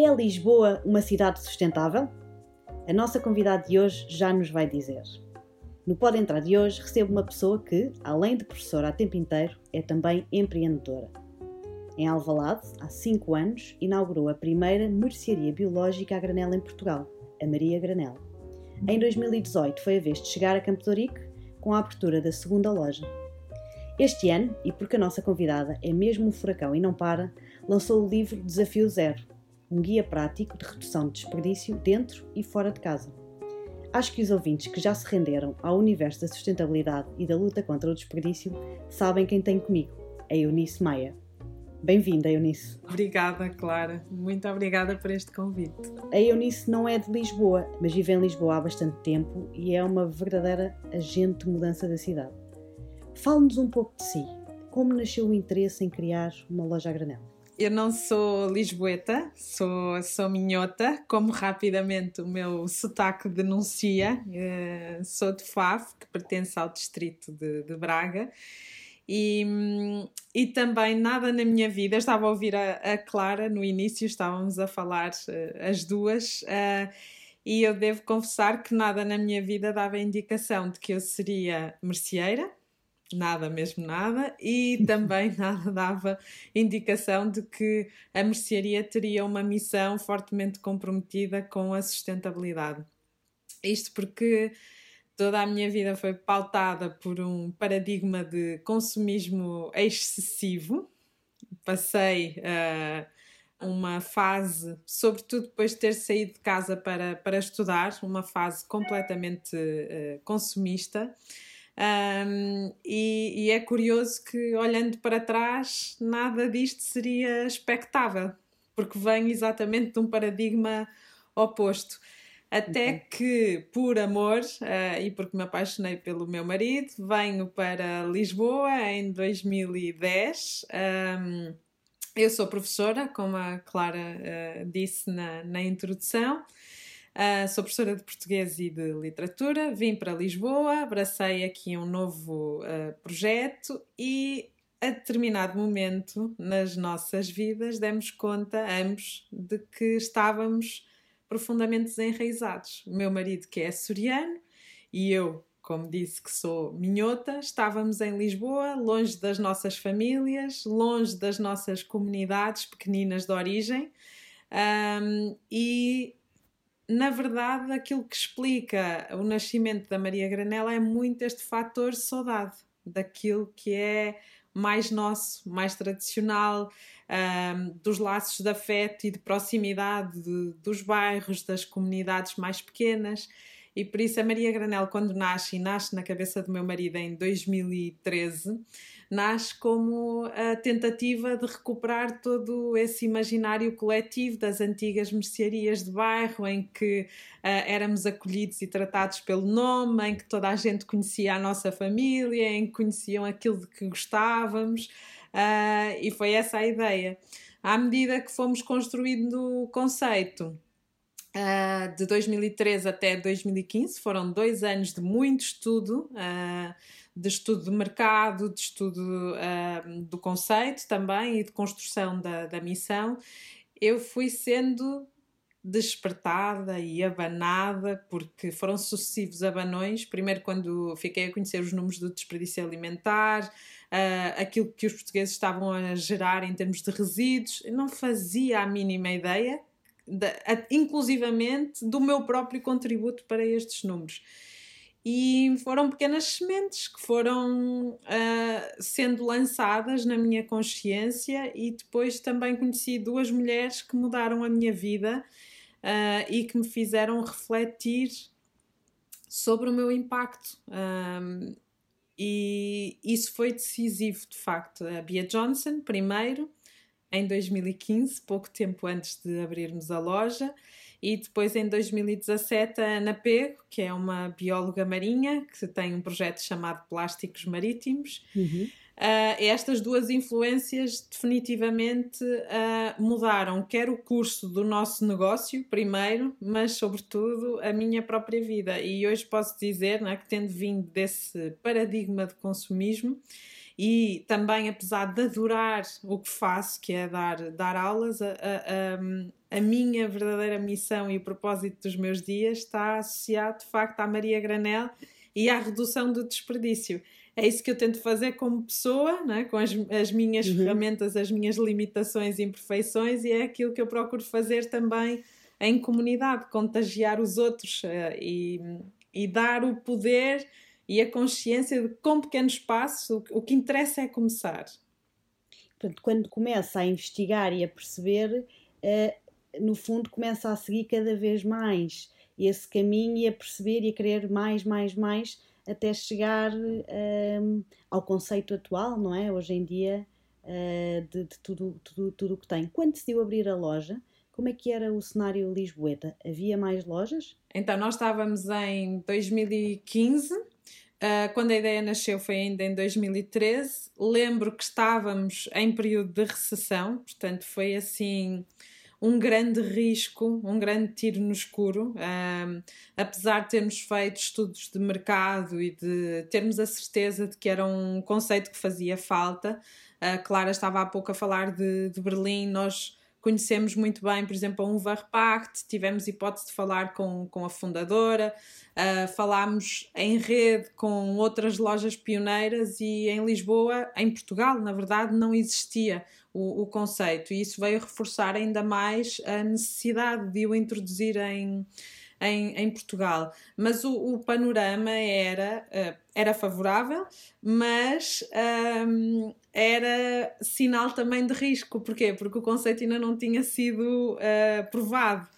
É Lisboa uma cidade sustentável? A nossa convidada de hoje já nos vai dizer. No Pode Entrar de hoje recebo uma pessoa que, além de professora a tempo inteiro, é também empreendedora. Em Alvalade, há 5 anos, inaugurou a primeira mercearia biológica a granel em Portugal, a Maria Granel. Em 2018 foi a vez de chegar a Campo de Ourique com a abertura da segunda loja. Este ano, e porque a nossa convidada é mesmo um furacão e não para, lançou o livro Desafio Zero, um guia prático de redução de desperdício dentro e fora de casa. Acho que os ouvintes que já se renderam ao universo da sustentabilidade e da luta contra o desperdício sabem quem tem comigo, a Eunice Maia. Bem-vinda, Eunice. Obrigada, Clara. Muito obrigada por este convite. A Eunice não é de Lisboa, mas vive em Lisboa há bastante tempo e é uma verdadeira agente de mudança da cidade. Fale-nos um pouco de si. Como nasceu o interesse em criar uma loja a granel? Eu não sou lisboeta, sou, sou minhota, como rapidamente o meu sotaque denuncia. Uh, sou de Faf, que pertence ao distrito de, de Braga. E, e também nada na minha vida, estava a ouvir a, a Clara no início, estávamos a falar uh, as duas, uh, e eu devo confessar que nada na minha vida dava indicação de que eu seria merceeira, nada mesmo nada, e também nada dava indicação de que a mercearia teria uma missão fortemente comprometida com a sustentabilidade. Isto porque toda a minha vida foi pautada por um paradigma de consumismo excessivo. Passei uh, uma fase, sobretudo depois de ter saído de casa para, para estudar, uma fase completamente uh, consumista. Um, e, e, é curioso que, olhando para trás, nada disto seria expectável, porque vem exatamente de um paradigma oposto. Até okay. que, por amor uh, e porque me apaixonei pelo meu marido, venho para Lisboa em 2010. Um, eu sou professora, como a Clara uh, disse na, na introdução. Uh, sou professora de português e de literatura. Vim para Lisboa, abracei aqui um novo projeto e a determinado momento nas nossas vidas demos conta, ambos, de que estávamos profundamente desenraizados. O meu marido, que é açoriano, e eu, como disse que sou minhota, estávamos em Lisboa, longe das nossas famílias, longe das nossas comunidades pequeninas de origem, um, e na verdade aquilo que explica o nascimento da Maria Granela é muito este fator saudade daquilo que é mais nosso, mais tradicional, um, dos laços de afeto e de proximidade de, dos bairros, das comunidades mais pequenas. E por isso a Maria Granel, quando nasce, e nasce na cabeça do meu marido em 2013, nasce como a tentativa de recuperar todo esse imaginário coletivo das antigas mercearias de bairro, em que uh, éramos acolhidos e tratados pelo nome, em que toda a gente conhecia a nossa família, em que conheciam aquilo de que gostávamos. Uh, e foi essa a ideia. À medida que fomos construindo o conceito, uh, de 2013 até 2015, foram dois anos de muito estudo, uh, de estudo de mercado, de estudo do conceito também e de construção da, da missão. Eu fui sendo despertada e abanada, porque foram sucessivos abanões. Primeiro, quando fiquei a conhecer os números do desperdício alimentar, uh, aquilo que os portugueses estavam a gerar em termos de resíduos, não fazia a mínima ideia, de, a, inclusivamente, do meu próprio contributo para estes números. E foram pequenas sementes que foram uh, sendo lançadas na minha consciência, e depois também conheci duas mulheres que mudaram a minha vida uh, e que me fizeram refletir sobre o meu impacto. Um, e isso foi decisivo, de facto. A Bia Johnson, primeiro, em 2015, pouco tempo antes de abrirmos a loja, e depois em 2017 a Ana Pego, que é uma bióloga marinha, que tem um projeto chamado Plásticos Marítimos. Uhum. Uh, estas duas influências definitivamente uh, mudaram quer o curso do nosso negócio, primeiro, mas sobretudo a minha própria vida. E hoje posso dizer né, que, tendo vindo desse paradigma de consumismo e também, apesar de adorar o que faço, que é dar, dar aulas, a, a, a, minha verdadeira missão e o propósito dos meus dias está associado de facto à Maria Granel e à redução do desperdício. É isso que eu tento fazer como pessoa, né? com as, as minhas uhum. ferramentas, as minhas limitações e imperfeições, e é aquilo que eu procuro fazer também em comunidade, contagiar os outros uh, e, e dar o poder e a consciência de com pequenos passos o, o que interessa é começar. Portanto, quando começa a investigar e a perceber, uh, no fundo começa a seguir cada vez mais esse caminho e a perceber e a querer mais, mais, mais, até chegar uh, ao conceito atual, não é? Hoje em dia, uh, de, de, tudo, tudo, tudo o que tem. Quando decidiu abrir a loja, como é que era o cenário lisboeta? Havia mais lojas? Então, nós estávamos em 2015 Uh, quando a ideia nasceu foi ainda em 2013. Lembro que estávamos em período de recessão, portanto foi assim um grande risco, um grande tiro no escuro. Apesar de termos feito estudos de mercado e de termos a certeza de que era um conceito que fazia falta, a Clara estava há pouco a falar de, de Berlim, nós conhecemos muito bem, por exemplo, a Unverpact, tivemos hipótese de falar com, com a fundadora, uh, falámos em rede com outras lojas pioneiras e em Lisboa, em Portugal, na verdade, não existia o, o conceito. E isso veio reforçar ainda mais a necessidade de o introduzir em em, em Portugal. Mas o, o panorama era, uh, era favorável, mas um, era sinal também de risco. Porquê? Porque o conceito ainda não tinha sido uh, provado.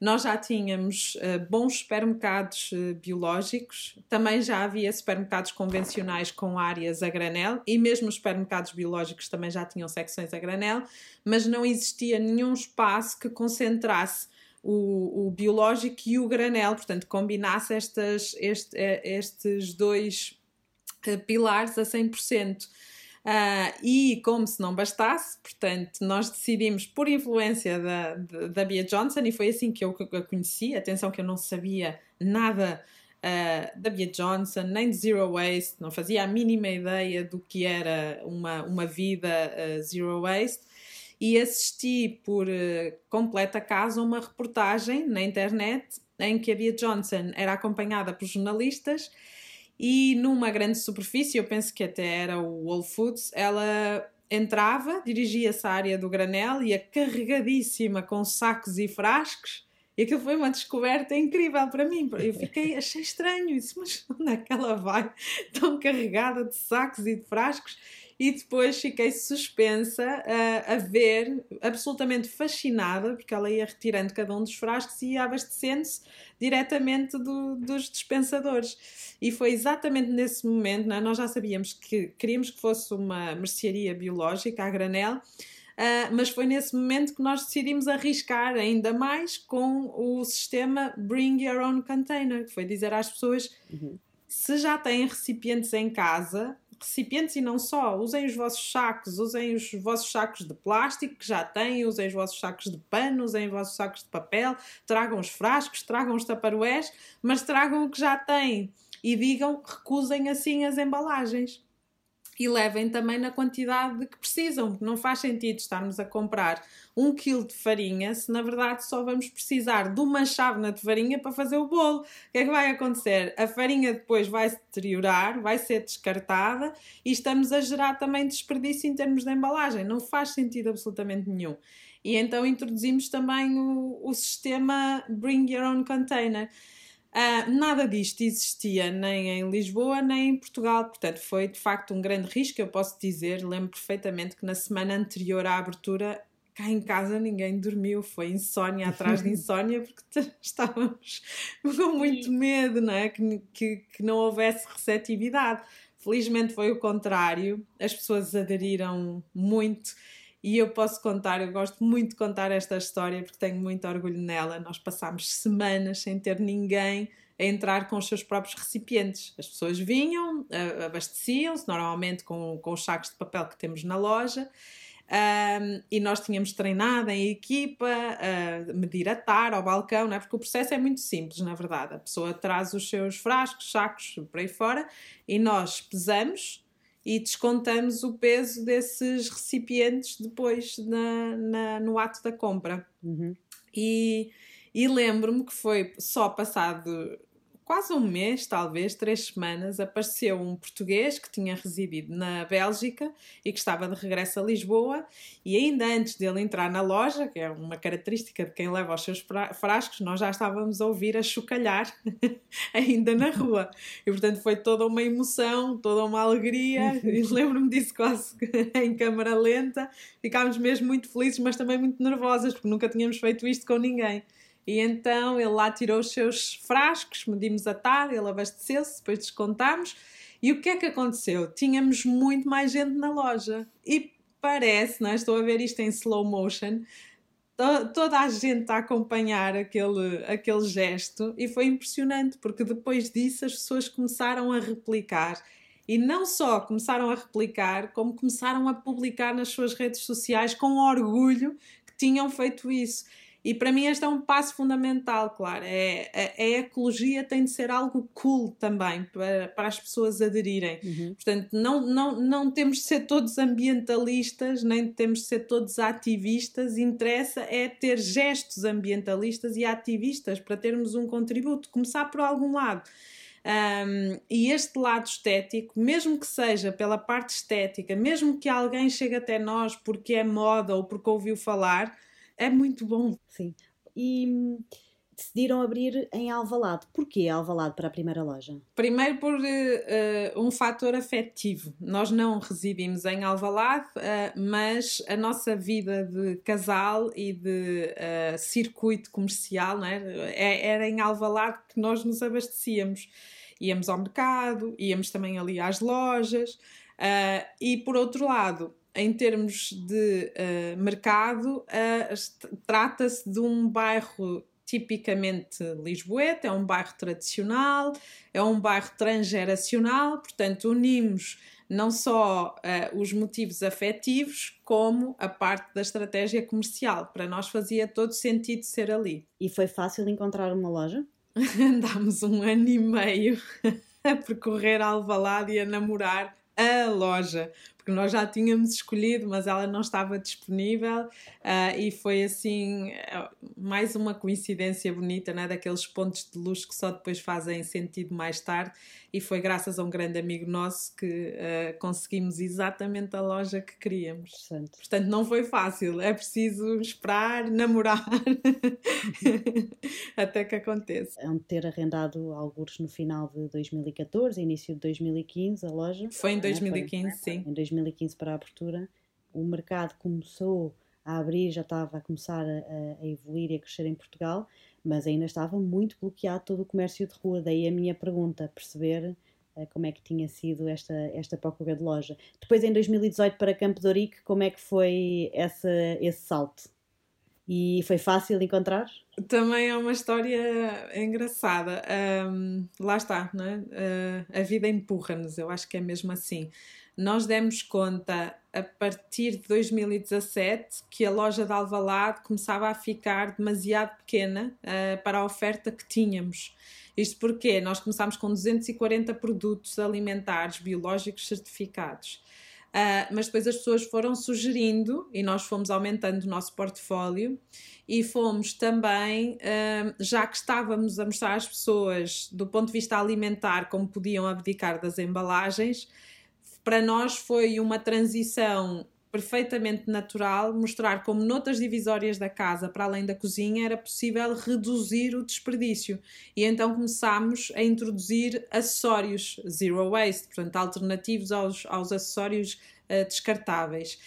Nós já tínhamos uh, bons supermercados uh, biológicos, também já havia supermercados convencionais com áreas a granel e mesmo os supermercados biológicos também já tinham secções a granel, mas não existia nenhum espaço que concentrasse o, o biológico e o granel, portanto, combinasse estas, este, eh, estes dois uh, pilares a 100%. Uh, ah, e como se não bastasse, portanto, nós decidimos, por influência da, da Bia Johnson, e foi assim que eu a conheci. Atenção, que eu não sabia nada uh, da Bia Johnson, nem de Zero Waste, não fazia a mínima ideia do que era uma, uma vida uh, Zero Waste e assisti por uh, completo acaso a uma reportagem na internet em que a Bia Johnson era acompanhada por jornalistas e numa grande superfície, eu penso que até era o Whole Foods, ela entrava, dirigia-se à área do granel, ia carregadíssima com sacos e frascos, e aquilo foi uma descoberta incrível para mim. Eu fiquei, achei estranho isso, mas onde é que ela vai tão carregada de sacos e de frascos? e depois fiquei suspensa a, a ver, absolutamente fascinada, porque ela ia retirando cada um dos frascos e ia abastecendo-se diretamente do, dos dispensadores. E foi exatamente nesse momento, é? nós já sabíamos que queríamos que fosse uma mercearia biológica, a granel, Uh, mas foi nesse momento que nós decidimos arriscar ainda mais com o sistema Bring Your Own Container, que foi dizer às pessoas: uhum. se já têm recipientes em casa, recipientes e não só. Usem os vossos sacos, usem os vossos sacos de plástico que já têm, usem os vossos sacos de pano, usem os vossos sacos de papel, tragam os frascos, tragam os taparoés, mas tragam o que já têm e digam recusem assim as embalagens e levem também na quantidade que precisam, porque não faz sentido estarmos a comprar um quilo de farinha se na verdade só vamos precisar de uma chávena de farinha para fazer o bolo. O que é que vai acontecer? A farinha depois vai se deteriorar, vai ser descartada e estamos a gerar também desperdício em termos de embalagem. Não faz sentido absolutamente nenhum. E então introduzimos também o, o sistema Bring Your Own Container. Uh, nada disto existia nem em Lisboa nem em Portugal, portanto foi de facto um grande risco. Eu posso dizer, lembro perfeitamente que na semana anterior à abertura, cá em casa ninguém dormiu, foi insónia atrás de insónia, porque estávamos com muito medo, não é? Que, que, que não houvesse receptividade. Felizmente foi o contrário, as pessoas aderiram muito e eu posso contar, eu gosto muito de contar esta história porque tenho muito orgulho nela. Nós passámos semanas sem ter ninguém a entrar com os seus próprios recipientes. As pessoas vinham, abasteciam-se, normalmente com, com os sacos de papel que temos na loja, um, e nós tínhamos treinado em equipa a medir a tar ao balcão, não é? porque o processo é muito simples, na verdade. A pessoa traz os seus frascos, sacos por aí fora, e nós pesamos e descontamos o peso desses recipientes depois na, na no ato da compra. Uhum. E, e lembro-me que foi só passado quase um mês, talvez, três semanas, apareceu um português que tinha residido na Bélgica e que estava de regresso a Lisboa. E ainda antes dele entrar na loja, que é uma característica de quem leva os seus frascos, nós já estávamos a ouvir a chocalhar ainda na rua. E portanto foi toda uma emoção, toda uma alegria. E lembro-me disso quase em câmara lenta. Ficámos mesmo muito felizes, mas também muito nervosas, porque nunca tínhamos feito isto com ninguém. E então ele lá tirou os seus frascos, medimos a tarde, ele abasteceu-se, depois descontámos. E o que é que aconteceu? Tínhamos muito mais gente na loja. E parece, não é? estou a ver isto em slow motion, to toda a gente a acompanhar aquele, aquele gesto e foi impressionante, porque depois disso as pessoas começaram a replicar. E não só começaram a replicar, como começaram a publicar nas suas redes sociais com orgulho que tinham feito isso. E para mim este é um passo fundamental, claro. É, a, a ecologia tem de ser algo cool também para, para as pessoas aderirem. Uhum. Portanto, não, não, não temos de ser todos ambientalistas, nem temos de ser todos ativistas. Interessa é ter gestos ambientalistas e ativistas para termos um contributo. Começar por algum lado. Um, e este lado estético, mesmo que seja pela parte estética, mesmo que alguém chegue até nós porque é moda ou porque ouviu falar, é muito bom. Sim. E hum, decidiram abrir em Alvalade. Porquê Alvalade para a primeira loja? Primeiro por uh, um fator afetivo. Nós não residimos em Alvalade, uh, mas a nossa vida de casal e de uh, circuito comercial né, era em Alvalade que nós nos abastecíamos. Íamos ao mercado, íamos também ali às lojas. e por outro lado, em termos de uh, mercado, uh, trata-se de um bairro tipicamente lisboeta, é um bairro tradicional, é um bairro transgeracional, portanto, unimos não só uh, os motivos afetivos, como a parte da estratégia comercial. Para nós fazia todo sentido ser ali. E foi fácil encontrar uma loja? Andámos um ano e meio a percorrer Alvalade e a namorar a loja, porque nós já tínhamos escolhido, mas ela não estava disponível uh, e foi assim mais uma coincidência bonita, né? daqueles pontos de luz que só depois fazem sentido mais tarde e foi graças a um grande amigo nosso que uh, conseguimos exatamente a loja que queríamos. Portanto. Portanto, não foi fácil, é preciso esperar, namorar até que aconteça. É ter arrendado alguns no final de 2014, início de 2015 a loja. Foi em 2015, é? foi, sim. Em 2015 para a abertura. O mercado começou a abrir, já estava a começar a, a evoluir e a crescer em Portugal mas ainda estava muito bloqueado todo o comércio de rua. Daí a minha pergunta, perceber uh, como é que tinha sido esta, esta procura de loja. Depois, em 2018, para Campo de como é que foi essa, esse salto? E foi fácil encontrar? Também é uma história engraçada. Um, lá está, não é? Uh, a vida empurra-nos, eu acho que é mesmo assim nós demos conta a partir de 2017 que a loja de Alvalade começava a ficar demasiado pequena uh, para a oferta que tínhamos. Isto porque nós começámos com 240 produtos alimentares biológicos certificados. Uh, mas depois as pessoas foram sugerindo e nós fomos aumentando o nosso portfólio e fomos também, uh, já que estávamos a mostrar às pessoas do ponto de vista alimentar como podiam abdicar das embalagens, para nós foi uma transição perfeitamente natural mostrar como noutras divisórias da casa, para além da cozinha, era possível reduzir o desperdício. E então começámos a introduzir acessórios zero waste, portanto, alternativos aos, aos acessórios uh, descartáveis.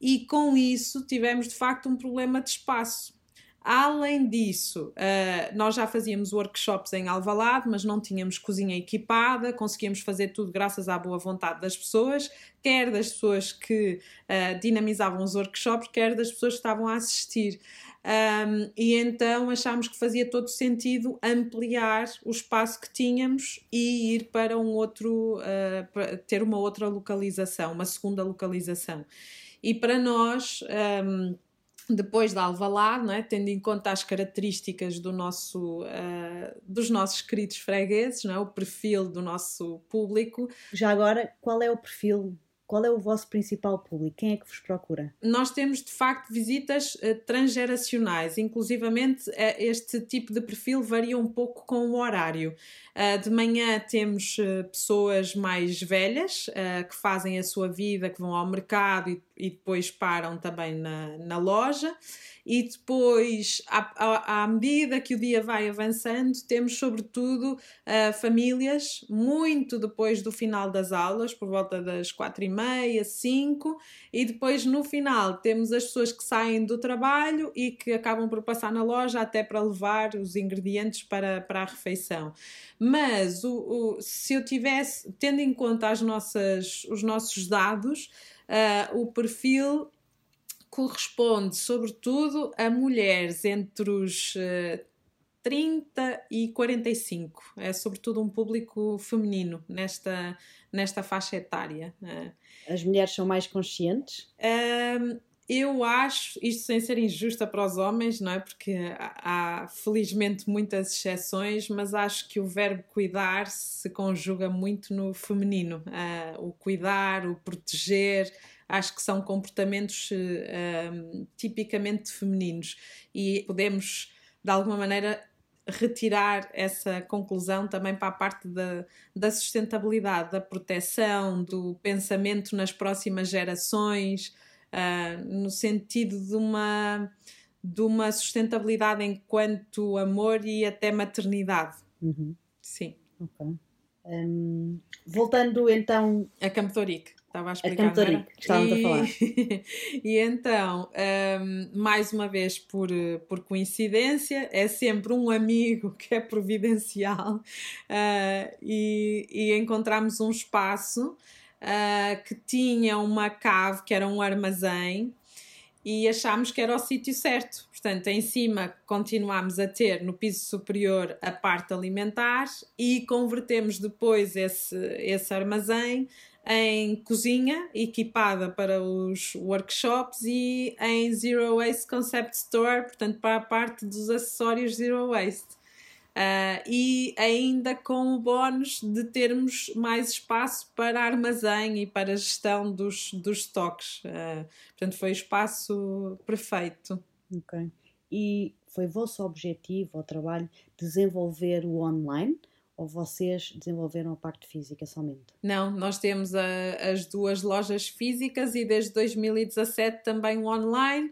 E com isso tivemos de facto um problema de espaço Além disso, uh, nós já fazíamos workshops em Alvalade, mas não tínhamos cozinha equipada, conseguíamos fazer tudo graças à boa vontade das pessoas, quer das pessoas que uh, dinamizavam os workshops, quer das pessoas que estavam a assistir. Um, e então achámos que fazia todo sentido ampliar o espaço que tínhamos e ir para um outro, uh, para ter uma outra localização, uma segunda localização. E para nós. Um, depois da Alvalade, não é? tendo em conta as características do nosso, uh, dos nossos queridos fregueses, não é? o perfil do nosso público. Já agora, qual é o perfil qual é o vosso principal público? Quem é que vos procura? Nós temos de facto visitas uh, transgeracionais, inclusivamente uh, este tipo de perfil varia um pouco com o horário. Uh, de manhã temos pessoas mais velhas que fazem a sua vida, que vão ao mercado e, e depois param também na, na loja e depois, à, à, à, medida que o dia vai avançando, temos sobretudo uh, famílias, muito depois do final das aulas, por volta das quatro e meia, cinco, e depois no final temos as pessoas que saem do trabalho e que acabam por passar na loja até para levar os ingredientes para, para a refeição. Mas o, o se eu tivesse, tendo em conta as nossas, os nossos dados, uh, o perfil corresponde, sobretudo, a mulheres entre os uh, eh, 30 e 45. É sobretudo um público feminino nesta, nesta faixa etária. Uh, As mulheres são mais conscientes? Uh, eu acho, isto sem ser injusta para os homens, não é? Porque há, felizmente muitas exceções, mas acho que o verbo cuidar se conjuga muito no feminino. Uh, o cuidar, o proteger, acho que são comportamentos uh, tipicamente femininos e podemos, de alguma maneira, retirar essa conclusão também para a parte da, da sustentabilidade, da proteção, do pensamento nas próximas gerações, uh, no sentido de uma, de uma sustentabilidade enquanto amor e até maternidade. Uhum. Sim. Um, voltando então. A Campo Torique estava a explicar. A que estávamos e, a falar. e então, um, mais uma vez por, por coincidência, é sempre um amigo que é providencial uh, e, e encontramos um espaço uh, que tinha uma cave, que era um armazém, e achámos que era o sítio certo. Portanto, em cima continuámos a ter no piso superior a parte alimentar e convertemos depois esse, esse armazém em cozinha equipada para os workshops e em Zero Waste Concept Store, portanto, para a parte dos acessórios Zero Waste. Uh, e ainda com o bónus de termos mais espaço para armazém e para gestão dos, dos estoques. Uh, portanto, foi o espaço perfeito. Ok. E foi vosso objetivo, o trabalho, desenvolver o online? ou vocês desenvolveram a parte física somente? Não, nós temos a, as duas lojas físicas e desde 2017 também o online.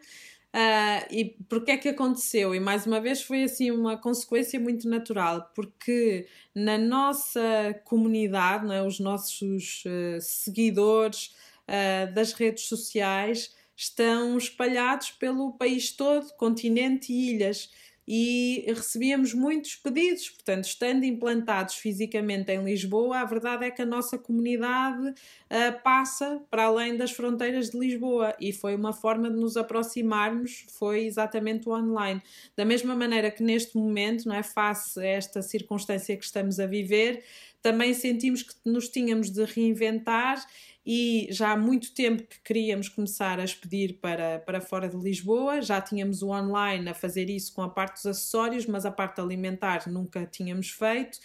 Uh, e porque é que aconteceu? E mais uma vez foi assim uma consequência muito natural, porque na nossa comunidade, é, os nossos uh, seguidores uh, das redes sociais estão espalhados pelo país todo, continente e ilhas e recebíamos muitos pedidos. Portanto, estando implantados fisicamente em Lisboa, a verdade é que a nossa comunidade uh, passa para além das fronteiras de Lisboa e foi uma forma de nos aproximarmos, foi exatamente o online. Da mesma maneira que neste momento, não é, face a esta circunstância que estamos a viver, também sentimos que nos tínhamos de reinventar e já há muito tempo que queríamos começar a expedir para, para fora de Lisboa, já tínhamos o online a fazer isso com a parte dos acessórios, mas a parte alimentar nunca tínhamos feito.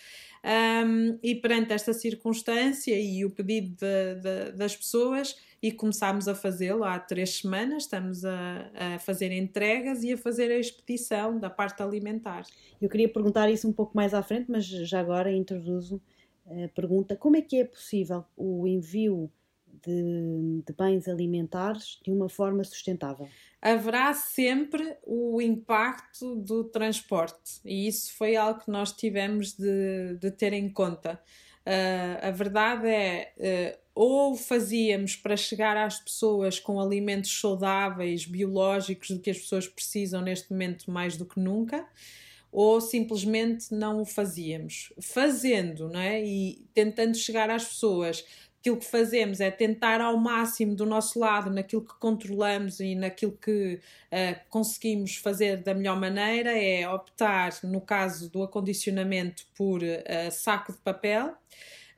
Um, e perante esta circunstância e o pedido de, de, das pessoas, e começámos a fazê-lo há três semanas, estamos a, a, fazer entregas e a fazer a expedição da parte alimentar. Eu queria perguntar isso um pouco mais à frente, mas já agora introduzo a pergunta: como é que é possível o envio de, de, bens alimentares de uma forma sustentável? Haverá sempre o impacto do transporte e isso foi algo que nós tivemos de, de ter em conta. Uh, a verdade é, uh, ou fazíamos para chegar às pessoas com alimentos saudáveis, biológicos, do que as pessoas precisam neste momento mais do que nunca, ou simplesmente não o fazíamos. Fazendo, não é? E tentando chegar às pessoas aquilo que fazemos é tentar ao máximo do nosso lado, naquilo que controlamos e naquilo que uh, conseguimos fazer da melhor maneira, é optar, no caso do acondicionamento, por uh, saco de papel.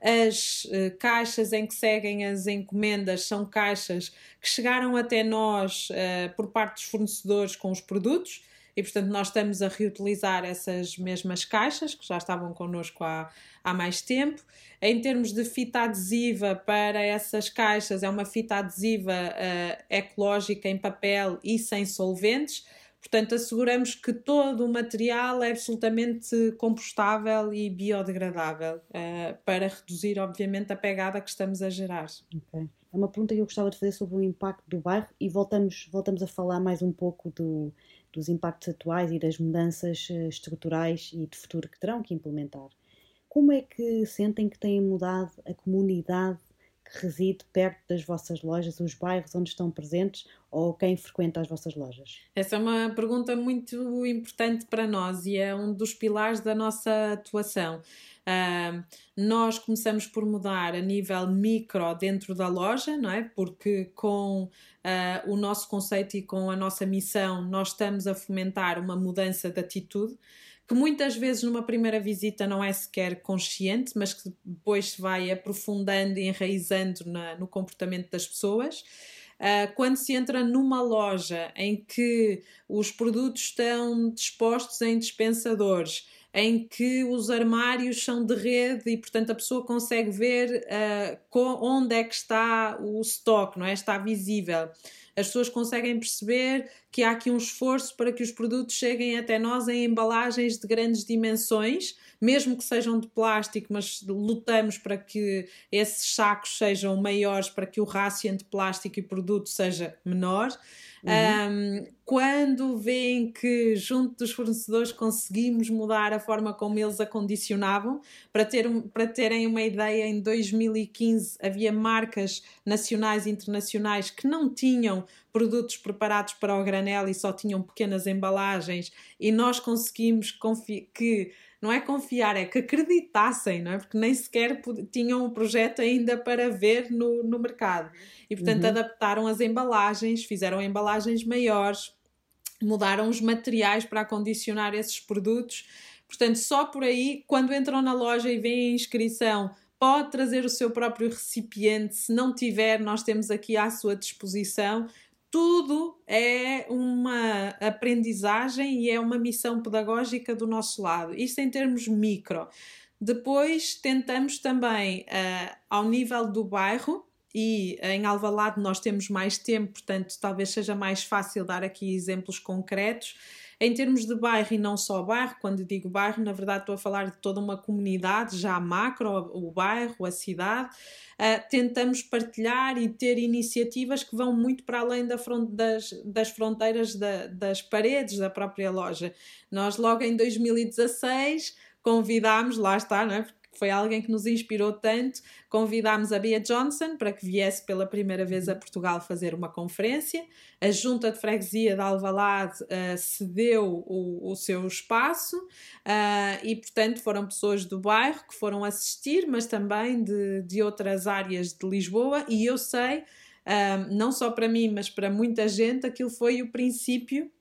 As uh, caixas em que seguem as encomendas são caixas que chegaram até nós por parte dos fornecedores com os produtos e, portanto, nós estamos a reutilizar essas mesmas caixas que já estavam connosco há, há mais tempo. Em termos de fita adesiva para essas caixas, é uma fita adesiva uh, ecológica em papel e sem solventes. Portanto, asseguramos que todo o material é absolutamente compostável e biodegradável uh, para reduzir, obviamente, a pegada que estamos a gerar. Okay. É uma pergunta que eu gostava de fazer sobre o impacto do bairro e voltamos, voltamos a falar mais um pouco do, dos impactos atuais e das mudanças eh, estruturais e de futuro que terão que implementar. Como é que sentem que têm mudado a comunidade reside perto das vossas lojas, os bairros onde estão presentes ou quem frequenta as vossas lojas? Essa é uma pergunta muito importante para nós e é um dos pilares da nossa atuação. Uh, nós começamos por mudar a nível micro dentro da loja, não é? Porque com uh, o nosso conceito e com a nossa missão, nós estamos a fomentar uma mudança de atitude que muitas vezes numa primeira visita não é sequer consciente, mas que depois se vai aprofundando e enraizando na, no comportamento das pessoas. Uh, quando se entra numa loja em que os produtos estão dispostos em dispensadores, em que os armários são de rede e, portanto, a pessoa consegue ver uh, onde é que está o estoque, não é? Está visível. As pessoas conseguem perceber que há aqui um esforço para que os produtos cheguem até nós em embalagens de grandes dimensões, mesmo que sejam de plástico, mas lutamos para que esses sacos sejam maiores, para que o rácio entre plástico e produto seja menor. Uhum. Um, quando veem que, junto dos fornecedores, conseguimos mudar a forma como eles acondicionavam, para, ter, para terem uma ideia, em 2015 havia marcas nacionais e internacionais que não tinham produtos preparados para o granel e só tinham pequenas embalagens, e nós conseguimos que não é confiar, é que acreditassem, não é? Porque nem sequer tinham um projeto ainda para ver no, no mercado. E, portanto, uhum. adaptaram as embalagens, fizeram embalagens maiores, mudaram os materiais para acondicionar esses produtos. Portanto, só por aí, quando entram na loja e veem a inscrição, pode trazer o seu próprio recipiente. Se não tiver, nós temos aqui à sua disposição tudo é uma aprendizagem e é uma missão pedagógica do nosso lado. Isto em termos micro. Depois tentamos também, uh, ao nível do bairro, e em Alvalade nós temos mais tempo, portanto talvez seja mais fácil dar aqui exemplos concretos. Em termos de bairro e não só bairro, quando digo bairro, na verdade estou a falar de toda uma comunidade, já macro, o bairro, a cidade. Uh, tentamos partilhar e ter iniciativas que vão muito para além da das, das fronteiras da, das paredes da própria loja. Nós, logo em 2016, convidámos, lá está, não é? Foi alguém que nos inspirou tanto. Convidámos a Bia Johnson para que viesse pela primeira vez a Portugal fazer uma conferência. A Junta de Freguesia de Alvalade uh, cedeu o, o, seu espaço uh, e, portanto, foram pessoas do bairro que foram assistir, mas também de, de outras áreas de Lisboa. E eu sei, uh, não só para mim, mas para muita gente, aquilo foi o princípio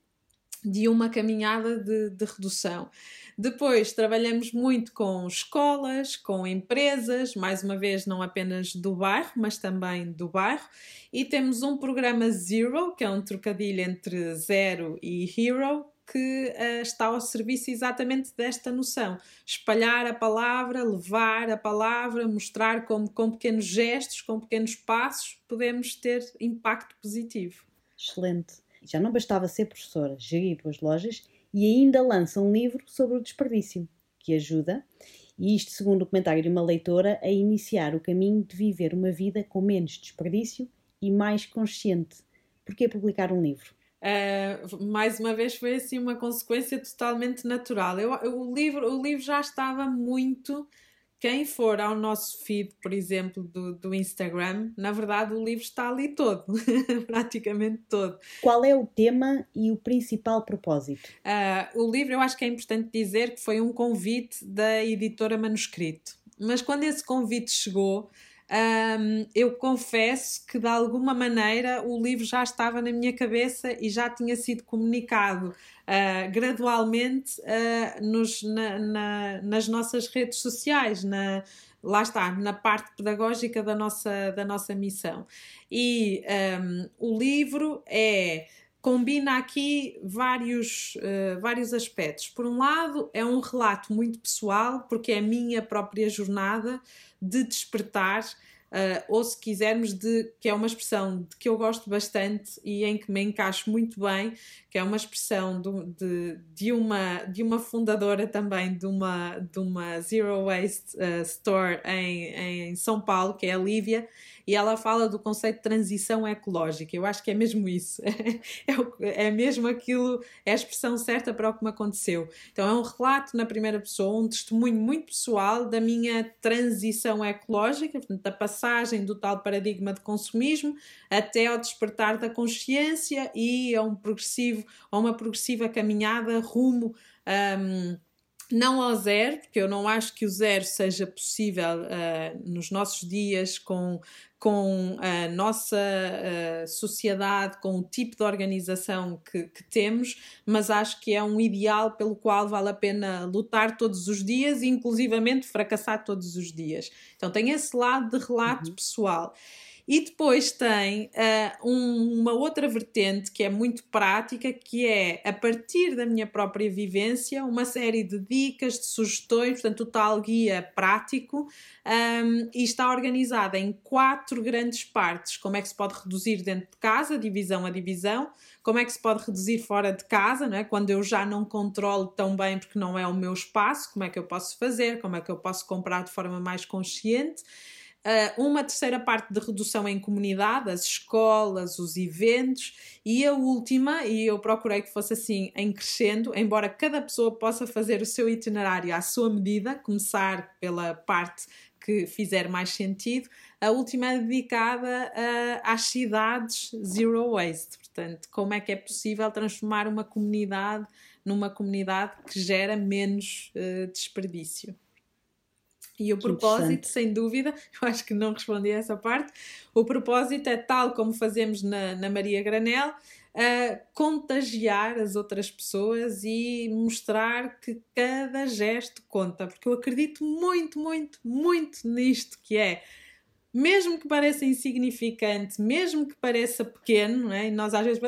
de uma caminhada de, de redução. Depois trabalhamos muito com escolas, com empresas, mais uma vez não apenas do bairro, mas também do bairro, e temos um programa Zero, que é um trocadilho entre zero e hero, que uh, está ao serviço exatamente desta noção. Espalhar a palavra, levar a palavra, mostrar como com pequenos gestos, com pequenos passos, podemos ter impacto positivo. Excelente. Já não bastava ser professora, gerir duas lojas e ainda lança um livro sobre o desperdício, que ajuda, e isto segundo o comentário de uma leitora, a iniciar o caminho de viver uma vida com menos desperdício e mais consciente. Por que publicar um livro? Uh, mais uma vez foi assim uma consequência totalmente natural. Eu, o, livro, o livro já estava muito quem for ao nosso feed, por exemplo, do, do Instagram, na verdade o livro está ali todo, praticamente todo. Qual é o tema e o principal propósito? Uh, o livro, eu acho que é importante dizer que foi um convite da editora Manuscrito. Mas quando esse convite chegou, um, eu confesso que de alguma maneira o livro já estava na minha cabeça e já tinha sido comunicado uh, gradualmente uh, nos, na, na, nas nossas redes sociais, na, lá está, na parte pedagógica da nossa, da nossa missão. E um, o livro é combina aqui vários, uh, vários aspectos. Por um lado, é um relato muito pessoal, porque é a minha própria jornada de despertar Uh, ou se quisermos, de, que é uma expressão de que eu gosto bastante e em que me encaixo muito bem, que é uma expressão do, de, de, uma, de uma fundadora também de uma, de uma Zero Waste uh, Store em, em São Paulo, que é a Lívia, e ela fala do conceito de transição ecológica. Eu acho que é mesmo isso, é, é mesmo aquilo, é a expressão certa para o que me aconteceu. Então é um relato na primeira pessoa, um testemunho muito pessoal da minha transição ecológica, da passagem do tal paradigma de consumismo até ao despertar da consciência e a um progressivo, a uma progressiva caminhada rumo um, não ao zero, porque eu não acho que o zero seja possível uh, nos nossos dias com, com a nossa uh, sociedade, com o tipo de organização que, que, temos, mas acho que é um ideal pelo qual vale a pena lutar todos os dias e, inclusivamente, fracassar todos os dias. Então, tem esse lado de relato uhum. pessoal. E depois tem uh, um, uma outra vertente que é muito prática, que é, a partir da minha própria vivência, uma série de dicas, de sugestões, portanto, o tal guia prático, um, e está organizada em quatro grandes partes. Como é que se pode reduzir dentro de casa, divisão a divisão, como é que se pode reduzir fora de casa, não é? quando eu já não controlo tão bem porque não é o meu espaço, como é que eu posso fazer, como é que eu posso comprar de forma mais consciente. Uh, uma terceira parte de redução em comunidade, as escolas, os eventos, e a última, e eu procurei que fosse assim em crescendo, embora cada pessoa possa fazer o seu itinerário à sua medida, começar pela parte que fizer mais sentido, a última é dedicada uh, às cidades zero waste, portanto, como é que é possível transformar uma comunidade numa comunidade que gera menos uh, desperdício. E o propósito, sem dúvida, eu acho que não respondi a essa parte, o propósito é tal como fazemos na, na Maria Granel, uh, contagiar as outras pessoas e mostrar que cada gesto conta, porque eu acredito muito, muito, muito nisto que é mesmo que pareça insignificante, mesmo que pareça pequeno, não é? nós às vezes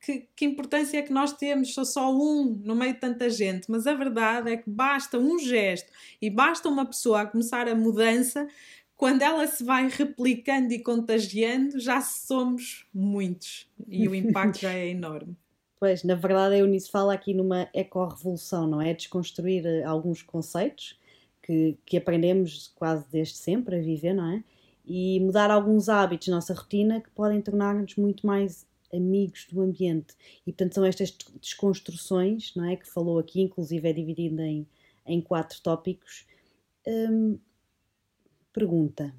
que, que, importância é que nós temos? Sou só um no meio de tanta gente, mas a verdade é que basta um gesto e basta uma pessoa a começar a mudança, quando ela se vai replicando e contagiando, já somos muitos e o impacto já é enorme. Pois, na verdade, a Eunice fala aqui numa eco-revolução, não é? Desconstruir eh, alguns conceitos que, que aprendemos quase desde sempre a viver, não é? E mudar alguns hábitos nossa rotina que podem tornar-nos muito mais amigos do ambiente. E portanto são estas desconstruções, não é? Que falou aqui, inclusive é dividida em, em quatro tópicos. Hum, pergunta: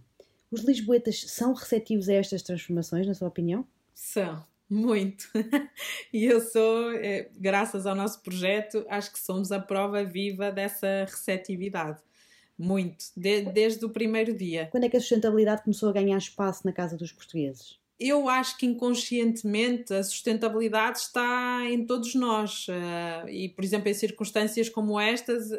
os lisboetas são receptivos a estas transformações, na sua opinião? São, muito. e eu sou, é, graças ao nosso projeto, acho que somos a prova viva dessa receptividade. Muito, de, desde o primeiro dia. Quando é que a sustentabilidade começou a ganhar espaço na casa dos portugueses? Eu acho que inconscientemente a sustentabilidade está em todos nós uh, e, por exemplo, em circunstâncias como estas,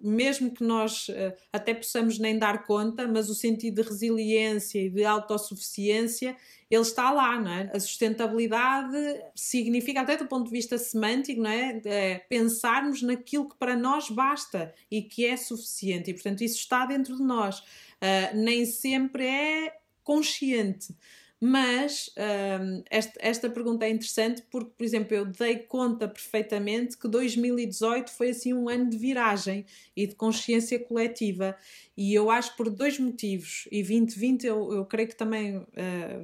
mesmo que nós uh, até possamos nem dar conta, mas o sentido de resiliência e de autossuficiência ele está lá, não é? A sustentabilidade significa, até do ponto de vista semântico, não é? é pensarmos naquilo que para nós basta e que é suficiente, e portanto isso está dentro de nós. Uh, nem sempre é consciente. Mas um, esta, esta pergunta é interessante porque, por exemplo, eu dei conta perfeitamente que 2018 foi assim um ano de viragem e de consciência coletiva. E eu acho por dois motivos, e 2020 eu, eu creio que também uh,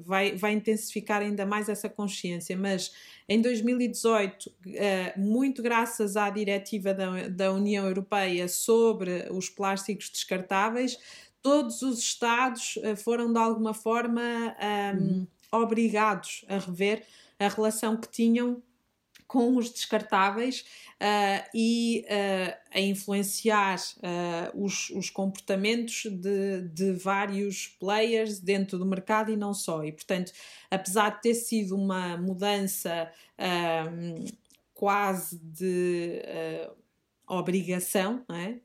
vai, vai intensificar ainda mais essa consciência, mas em 2018, uh, muito graças à diretiva da, da União Europeia sobre os plásticos descartáveis, todos os Estados eh, foram de alguma forma um, uhum. obrigados a rever a relação que tinham com os descartáveis uh, e uh, a influenciar uh, os, os, comportamentos de, de, vários players dentro do mercado e não só. E, portanto, apesar de ter sido uma mudança quase de obrigação, é?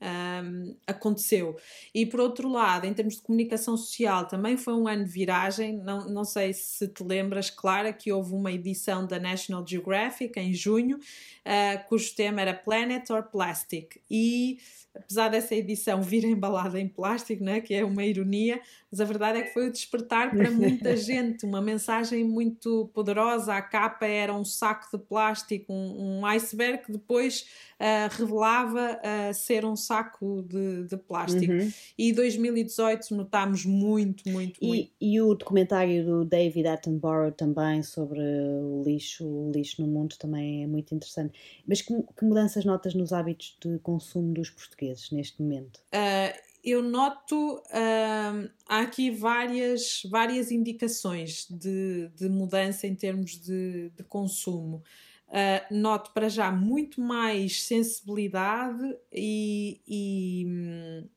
um, aconteceu. E por outro lado, em termos de comunicação social, também foi um ano de viragem. Não, não sei se te lembras, Clara, que houve uma edição da National Geographic em junho, uh, cujo tema era Planet or Plastic. E apesar dessa edição vir embalada em plástico, né, que é uma ironia, mas a verdade é que foi o despertar para muita gente, uma mensagem muito poderosa. A capa era um saco de plástico, um, um iceberg que depois uh, revelava uh, ser um saco de, de plástico. Uhum. E 2018 notámos muito, muito, e, muito. E o documentário do David Attenborough também sobre o lixo, o lixo no mundo também é muito interessante. Mas que, que mudanças notas nos hábitos de consumo dos portugueses neste momento? Uh, eu noto uh, há aqui várias, várias indicações de, de mudança em termos de, de consumo. Uh, noto para já muito mais sensibilidade e, e,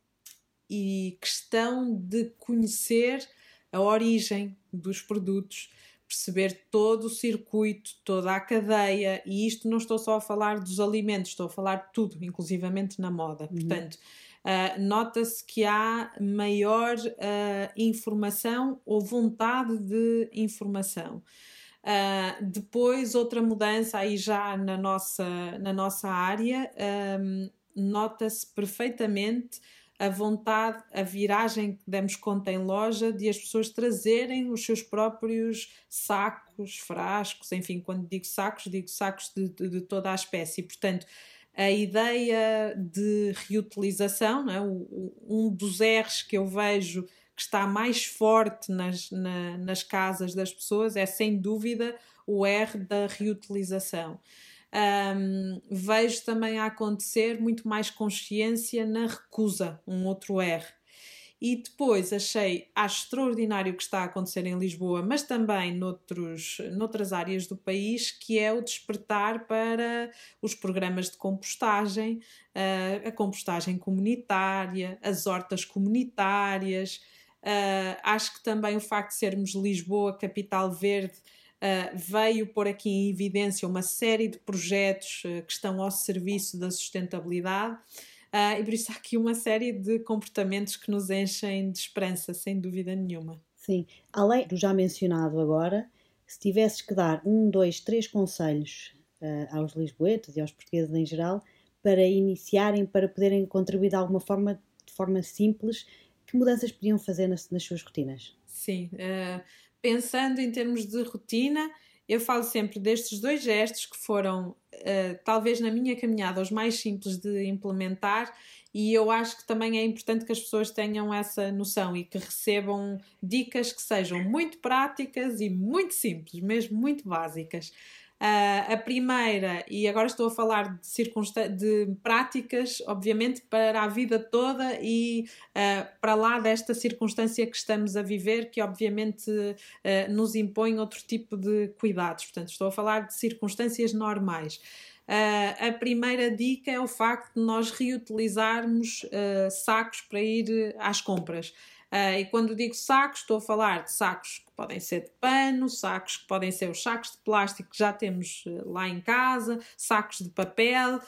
e questão de conhecer a origem dos produtos, perceber todo o circuito, toda a cadeia, e isto não estou só a falar dos alimentos, estou a falar de tudo, inclusivamente na moda. Uhum. Portanto, uh, nota-se que há maior uh, informação ou vontade de informação. Uh, depois, outra mudança aí já na nossa, na nossa área, um, nota-se perfeitamente a vontade, a viragem que demos conta em loja de as pessoas trazerem os seus próprios sacos, frascos, enfim, quando digo sacos, digo sacos de, de, de toda a espécie. Portanto, a ideia de reutilização, é? um dos R's que eu vejo que está mais forte nas, na, nas casas das pessoas é sem dúvida o R da reutilização. Um, vejo também a acontecer muito mais consciência na recusa, um outro R. E depois achei acho extraordinário o que está a acontecer em Lisboa, mas também noutros, noutras áreas do país, que é o despertar para os programas de compostagem, uh, a compostagem comunitária, as hortas comunitárias. Uh, acho que também o facto de sermos Lisboa, capital verde, Uh, veio pôr aqui em evidência uma série de projetos uh, que estão ao serviço da sustentabilidade Uh, e por isso há aqui uma série de comportamentos que nos enchem de esperança, sem dúvida nenhuma. Sim, além do já mencionado agora, se tivesses que dar um, dois, três conselhos uh, aos lisboetas e aos portugueses em geral para iniciarem, para poderem contribuir de alguma forma, de forma simples, que mudanças podiam fazer nas, nas suas rotinas? Sim, uh, pensando em termos de rotina, eu falo sempre destes dois gestos que foram uh, talvez na minha caminhada, os mais simples de implementar, e eu acho que também é importante que as pessoas tenham essa noção e que recebam dicas que sejam muito práticas e muito simples, mesmo muito básicas. Uh, a primeira, e agora estou a falar de, de práticas, obviamente, para a vida toda e uh, para lá desta circunstância que estamos a viver, que obviamente uh, nos impõe outro tipo de cuidados. Portanto, estou a falar de circunstâncias normais. a primeira dica é o facto de nós reutilizarmos sacos para ir às compras. Uh, e quando digo sacos, estou a falar de sacos que podem ser de pano, sacos que podem ser os sacos de plástico que já temos uh, lá em casa, sacos de papel,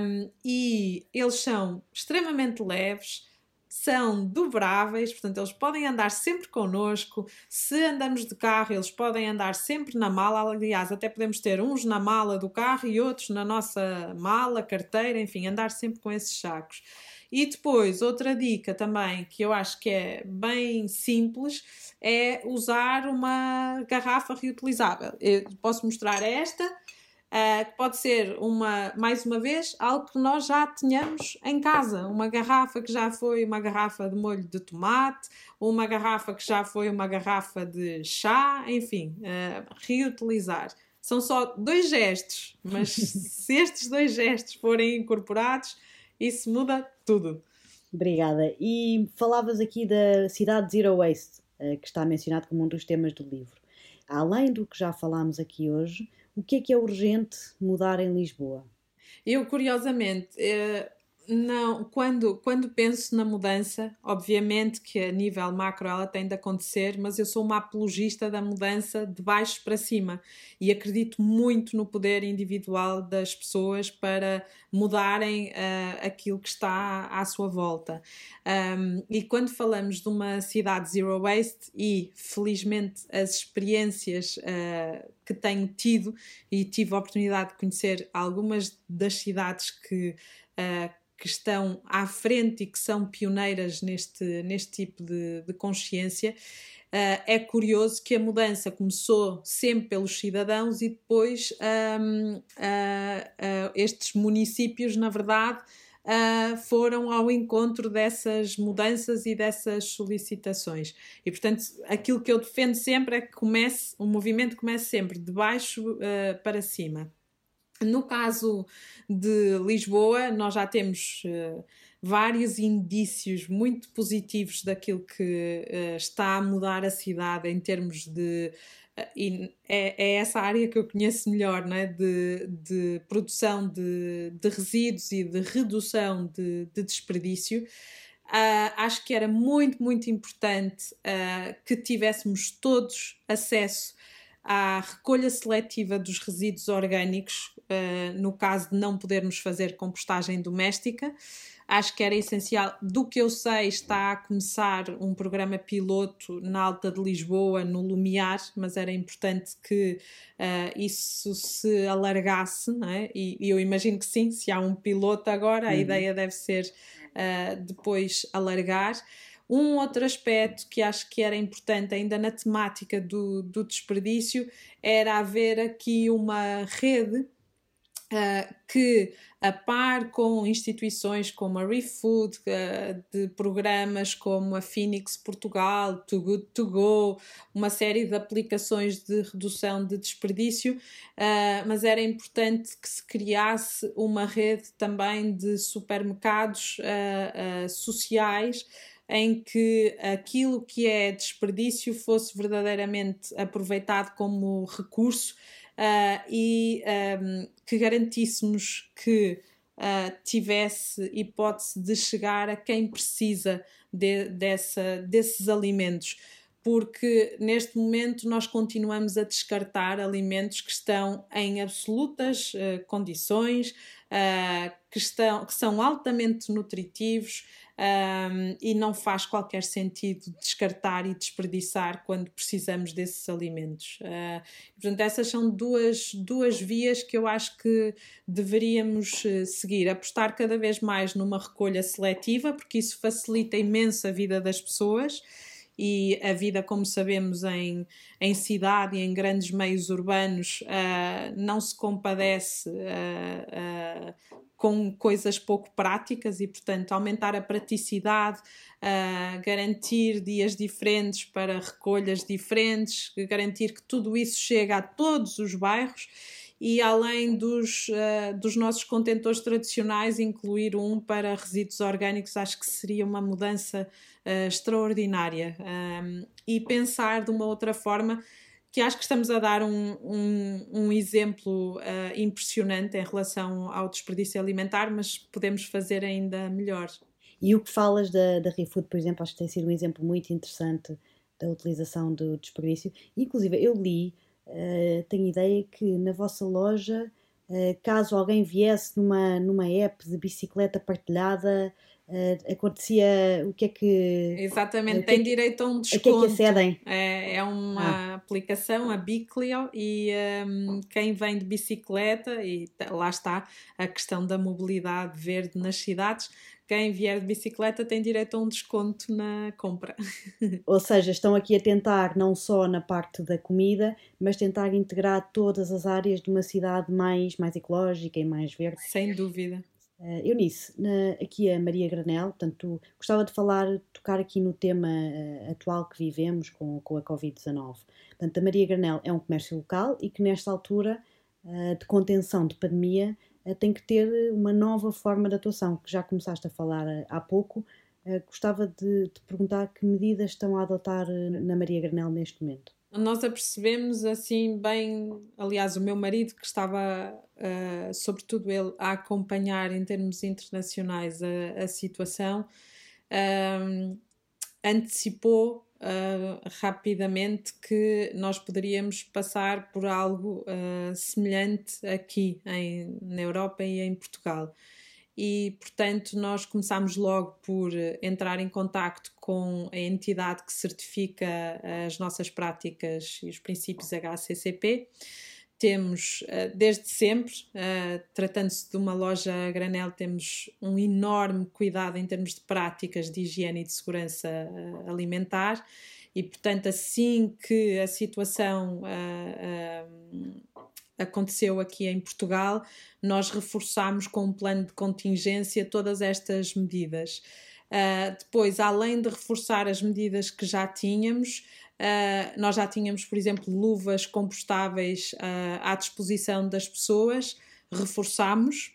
um, e eles são extremamente leves, são dobráveis, portanto, eles podem andar sempre connosco. Se andamos de carro, eles podem andar sempre na mala. Aliás, até podemos ter uns na mala do carro e outros na nossa mala, carteira, enfim, andar sempre com esses sacos. E depois, outra dica também que eu acho que é bem simples é usar uma garrafa reutilizável. Eu posso mostrar esta, uh, que pode ser uma, mais uma vez, algo que nós já tenhamos em casa. Uma garrafa que já foi uma garrafa de molho de tomate, uma garrafa que já foi uma garrafa de chá, enfim, uh, reutilizar. São só dois gestos, mas se estes dois gestos forem incorporados, isso muda tudo. Obrigada. E falavas aqui da cidade Zero Waste, eh, que está mencionado como um dos temas do livro. Além do que já falámos aqui hoje, o que é que é urgente mudar em Lisboa? Eu, curiosamente, eh, Não, quando, quando penso na mudança, obviamente que a nível macro ela tem de acontecer, mas eu sou uma apologista da mudança de baixo para cima e acredito muito no poder individual das pessoas para mudarem uh, aquilo que está à, sua volta. Um, e quando falamos de uma cidade zero waste, e felizmente as experiências uh, que tenho tido, e tive a oportunidade de conhecer algumas das cidades que. Uh, que estão à frente e que são pioneiras neste, neste tipo de, de consciência, Uh, é curioso que a mudança começou sempre pelos cidadãos e depois um, uh, uh, estes municípios, na verdade, foram ao encontro dessas mudanças e dessas solicitações. E, portanto, aquilo que eu defendo sempre é que comece, o movimento comece sempre de baixo para cima. No caso de Lisboa, nós já temos uh, vários indícios muito positivos daquilo que uh, está a mudar a cidade em termos de. Uh, e é, é, essa área que eu conheço melhor, não é? de, de produção de, de resíduos e de redução de, de desperdício. Uh, acho que era muito, muito importante uh, que tivéssemos todos acesso à recolha seletiva dos resíduos orgânicos, uh, no caso de não podermos fazer compostagem doméstica. Acho que era essencial. Do que eu sei, está a começar um programa piloto na Alta de Lisboa, no Lumiar, mas era importante que uh, isso se alargasse, não é? e, e, eu imagino que sim, se há um piloto agora, a uhum. ideia deve ser uh, depois alargar. Um outro aspecto que acho que era importante ainda na temática do, do desperdício era haver aqui uma rede Uh, que, a par com instituições como a ReFood, uh, de programas como a Phoenix Portugal, Too Good To Go, uma série de aplicações de redução de desperdício, uh, mas era importante que se criasse uma rede também de supermercados sociais em que aquilo que é desperdício fosse verdadeiramente aproveitado como recurso uh, e um, que garantíssemos que uh, tivesse hipótese de chegar a quem precisa de, dessa, desses alimentos. Porque neste momento nós continuamos a descartar alimentos que estão em absolutas uh, condições, uh, que, estão, que são altamente nutritivos um, e não faz qualquer sentido descartar e desperdiçar quando precisamos desses alimentos. Uh, portanto, essas são duas, duas vias que eu acho que deveríamos uh, seguir. Apostar cada vez mais numa recolha seletiva, porque isso facilita imenso a vida das pessoas e a vida, como sabemos, em, em cidade e em grandes meios urbanos uh, não se compadece uh, uh, com coisas pouco práticas e, portanto, aumentar a praticidade, garantir dias diferentes para recolhas diferentes, garantir que tudo isso chega a todos os bairros e além dos, uh, dos nossos contentores tradicionais, incluir um para resíduos orgânicos, acho que seria uma mudança uh, extraordinária. Um, e pensar de uma outra forma, que acho que estamos a dar um, um, um exemplo uh, impressionante em relação ao desperdício alimentar, mas podemos fazer ainda melhor. E o que falas da, da ReFood, por exemplo, acho que tem sido um exemplo muito interessante da utilização do desperdício. Inclusive, eu li Uh, tenho ideia que na vossa loja, caso alguém viesse numa, numa app de bicicleta partilhada, uh, acontecia o que é que. Exatamente, tem que, direito a um desconto. A que é que acedem? É, é uma ah. aplicação, a Biclio, e um, ehm, quem vem de bicicleta, e lá está a questão da mobilidade verde nas cidades quem vier de bicicleta tem direito a um desconto na compra. Ou seja, estão aqui a tentar não só na parte da comida, mas tentar integrar todas as áreas de uma cidade mais, mais ecológica e mais verde. Sem dúvida. Uh, Eunice, na, aqui a Maria Granel, portanto, gostava de falar, tocar aqui no tema uh, atual que vivemos com, com a Covid-19. Portanto, a Maria Granel é um comércio local e que nesta altura uh, de contenção de pandemia eh, tem que ter uma nova forma de atuação, que já começaste a falar eh, há pouco. Eh, gostava de te perguntar que medidas estão a adotar na Maria Granel neste momento. nós apercebemos assim bem, aliás, o meu marido que estava, uh, sobretudo ele, a acompanhar em termos internacionais a, a situação, uh, antecipou uh, rapidamente que nós poderíamos passar por algo semelhante aqui em, na Europa e em Portugal e, portanto, nós começamos logo por eh, entrar em contacto com a entidade que certifica as nossas práticas e os princípios HACCP. Temos, eh, desde sempre, eh, tratando-se de uma loja a granel, temos um enorme cuidado em termos de práticas de higiene e de segurança alimentar e, portanto, assim que a situação aconteceu aqui em Portugal, nós reforçámos com um plano de contingência todas estas medidas. Uh, depois, além de reforçar as medidas que já tínhamos, uh, nós já tínhamos, por exemplo, luvas compostáveis uh, à disposição das pessoas, reforçámos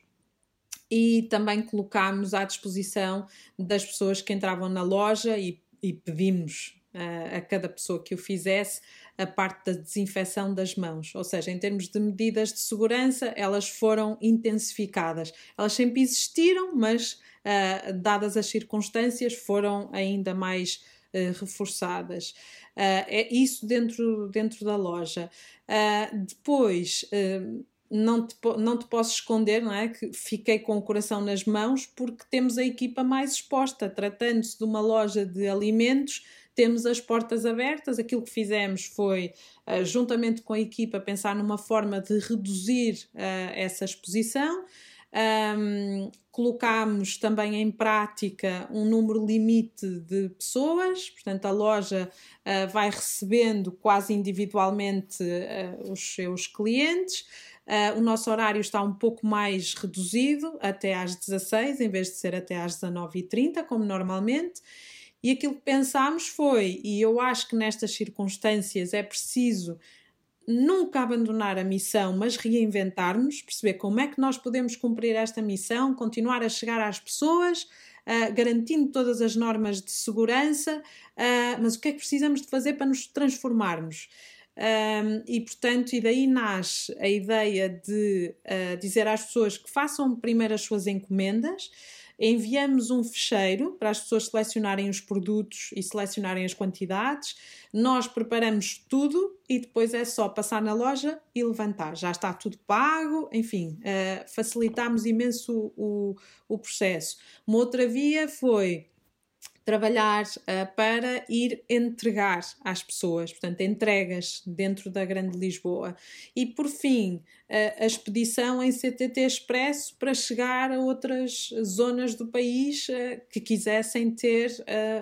e também colocámos à disposição das pessoas que entravam na loja e, e pedimos a cada pessoa que o fizesse a parte da desinfecção das mãos. Ou seja, em termos de medidas de segurança, elas foram intensificadas. Elas sempre existiram, mas, uh, dadas as circunstâncias, foram ainda mais uh, reforçadas. Uh, é isso dentro, dentro da loja. depois não te, não te posso esconder, não é? Que fiquei com o coração nas mãos porque temos a equipa mais exposta. Tratando-se de uma loja de alimentos, temos as portas abertas. Aquilo que fizemos foi, juntamente com a equipa, pensar numa forma de reduzir uh, essa exposição. Um, colocámos também em prática um número limite de pessoas, portanto, a loja uh, vai recebendo quase individualmente uh, os seus clientes. Uh, o nosso horário está um pouco mais reduzido, até às 16, em vez de ser até às 19h30, como normalmente. E aquilo que pensámos foi, e eu acho que nestas circunstâncias é preciso nunca abandonar a missão, mas reinventar-nos, perceber como é que nós podemos cumprir esta missão, continuar a chegar às pessoas, uh, garantindo todas as normas de segurança, uh, mas o que é que precisamos de fazer para nos transformarmos? Um, e portanto, e daí nasce a ideia de uh, dizer às pessoas que façam primeiro as suas encomendas, enviamos um fecheiro para as pessoas selecionarem os produtos e selecionarem as quantidades. Nós preparamos tudo e depois é só passar na loja e levantar. Já está tudo pago, enfim, uh, facilitamos imenso o, o processo. Uma outra via foi trabalhar uh, para ir entregar às pessoas, portanto, entregas dentro da Grande Lisboa. E, por fim, uh, a expedição em CTT Expresso para chegar a outras zonas do país uh, que quisessem ter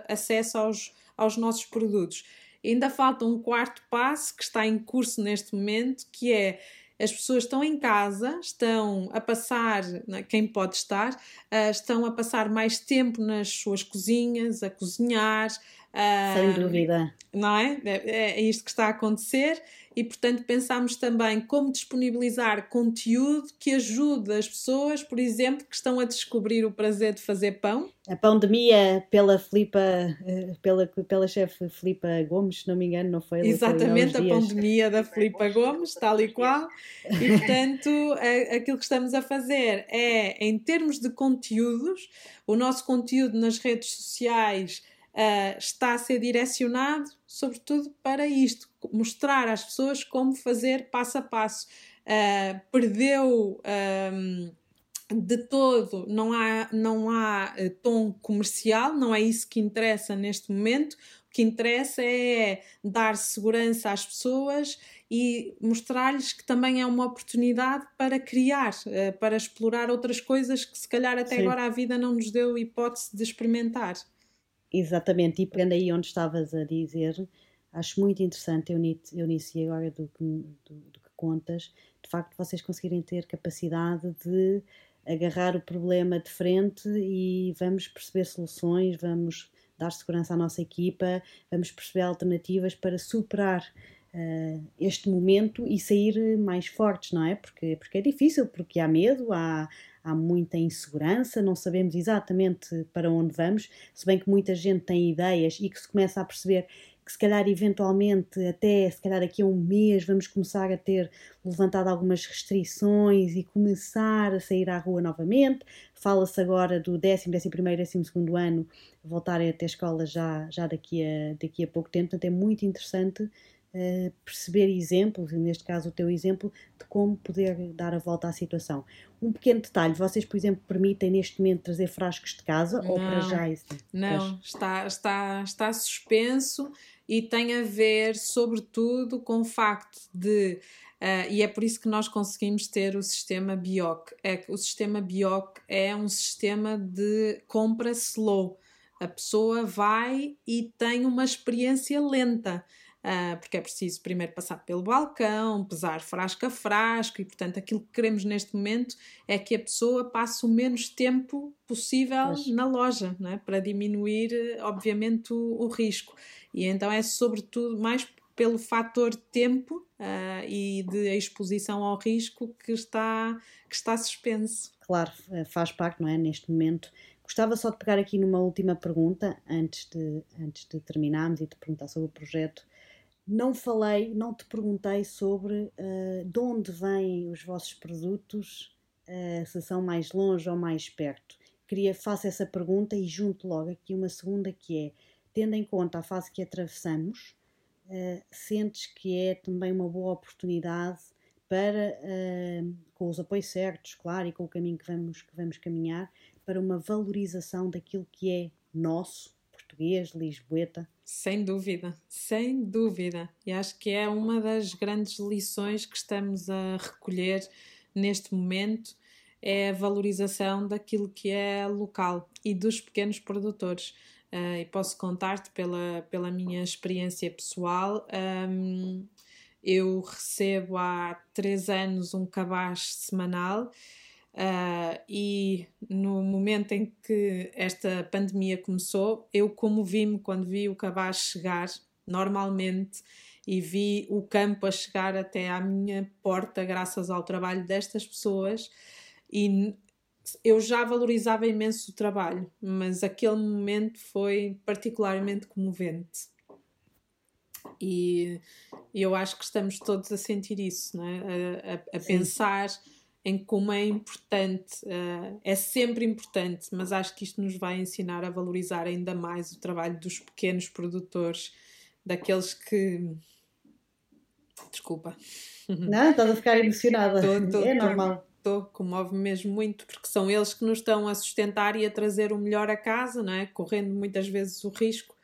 acesso aos, aos nossos produtos. Ainda falta um quarto passo que está em curso neste momento, que é as pessoas estão em casa, estão a passar, né, quem pode estar, uh, estão a passar mais tempo nas suas cozinhas, a cozinhar. Uh, Sem dúvida. Não é? é? É isto que está a acontecer e, portanto, pensámos também como disponibilizar conteúdo que ajude as pessoas, por exemplo, que estão a descobrir o prazer de fazer pão. A pandemia pela Filipa, eh, pela, pela chefe Filipa Gomes, se não me engano, não foi? Exatamente, foi a pandemia da Filipa Gomes, tal e qual. E, portanto, aquilo que estamos a fazer é, em termos de conteúdos, o nosso conteúdo nas redes sociais uh, está a ser direcionado, sobretudo, para isto: mostrar às pessoas como fazer passo a passo. Uh, perdeu. Um, de todo não há, não há uh, tom comercial, não é isso que interessa neste momento. O que interessa é dar segurança às pessoas e mostrar-lhes que também é uma oportunidade para criar, uh, para explorar outras coisas que se calhar até Sim. agora a vida não nos deu hipótese de experimentar. Exatamente, e pegando aí onde estavas a dizer, acho muito interessante, Eunice, Eunice agora do que, do, do que contas, de facto vocês conseguirem ter capacidade de agarrar o problema de frente e vamos perceber soluções, vamos dar segurança à nossa equipa, vamos perceber alternativas para superar uh, este momento e sair mais fortes, não é? Porque, porque é difícil, porque há medo, há, há muita insegurança, não sabemos exatamente para onde vamos, se bem que muita gente tem ideias e que se começa a perceber que se calhar eventualmente até se calhar daqui a um mês vamos começar a ter levantado algumas restrições e começar a sair à rua novamente. Fala-se agora do décimo, décimo primeiro, décimo segundo ano voltarem a escola já, já daqui, a, daqui a pouco tempo, portanto é muito interessante uh, perceber exemplos, e neste caso o teu exemplo, de como poder dar a volta à situação. Um pequeno detalhe, vocês, por exemplo, permitem neste momento trazer frascos de casa não, ou para já isso? Não, está, está, está suspenso e tem a ver, sobretudo, com o facto de. Uh, e é por isso que nós conseguimos ter o sistema BIOC. É o sistema BIOC é um sistema de compra slow. A pessoa vai e tem uma experiência lenta uh, porque é preciso primeiro passar pelo balcão, pesar frasco a frasco, e portanto aquilo que queremos neste momento é que a pessoa passe o menos tempo possível Mas... na loja, é? para diminuir, obviamente, o, o risco. E então é sobretudo mais pelo fator tempo uh, e de exposição ao risco que está, que está suspenso. Claro, faz parte, não é? Neste momento. Gostava só de pegar aqui numa última pergunta, antes de, antes de terminarmos e de perguntar sobre o projeto não falei, não te perguntei sobre uh, de onde vêm os vossos produtos, uh, se são mais longe ou mais perto. Queria faço essa pergunta e junto logo aqui uma segunda que é, tendo em conta a fase que atravessamos, uh, sentes que é também uma boa oportunidade para, com os apoios certos, claro, e com o caminho que vamos, que vamos caminhar, para uma valorização daquilo que é nosso, português, lisboeta? Sem dúvida, sem dúvida. E acho que é uma das grandes lições que estamos a recolher neste momento é a valorização daquilo que é local e dos pequenos produtores. Uh, e posso contar-te pela, pela minha experiência pessoal. Um, eu recebo há três anos um cabaz semanal Uh, e no momento em que esta pandemia começou, eu comovi-me quando vi o cabaz chegar normalmente e vi o campo a chegar até à minha porta, graças ao trabalho destas pessoas. E eu já valorizava imenso o trabalho, mas aquele momento foi particularmente comovente. E eu acho que estamos todos a sentir isso, não é? a, a, a pensar em como é importante, uh, é sempre importante, mas acho que isto nos vai ensinar a valorizar ainda mais o trabalho dos pequenos produtores, daqueles que. Desculpa. Não, estás a ficar emocionada. Tô, tô, é normal. Estou, comove-me mesmo muito, porque são eles que nos estão a sustentar e a trazer o melhor a casa, não é? correndo muitas vezes o risco.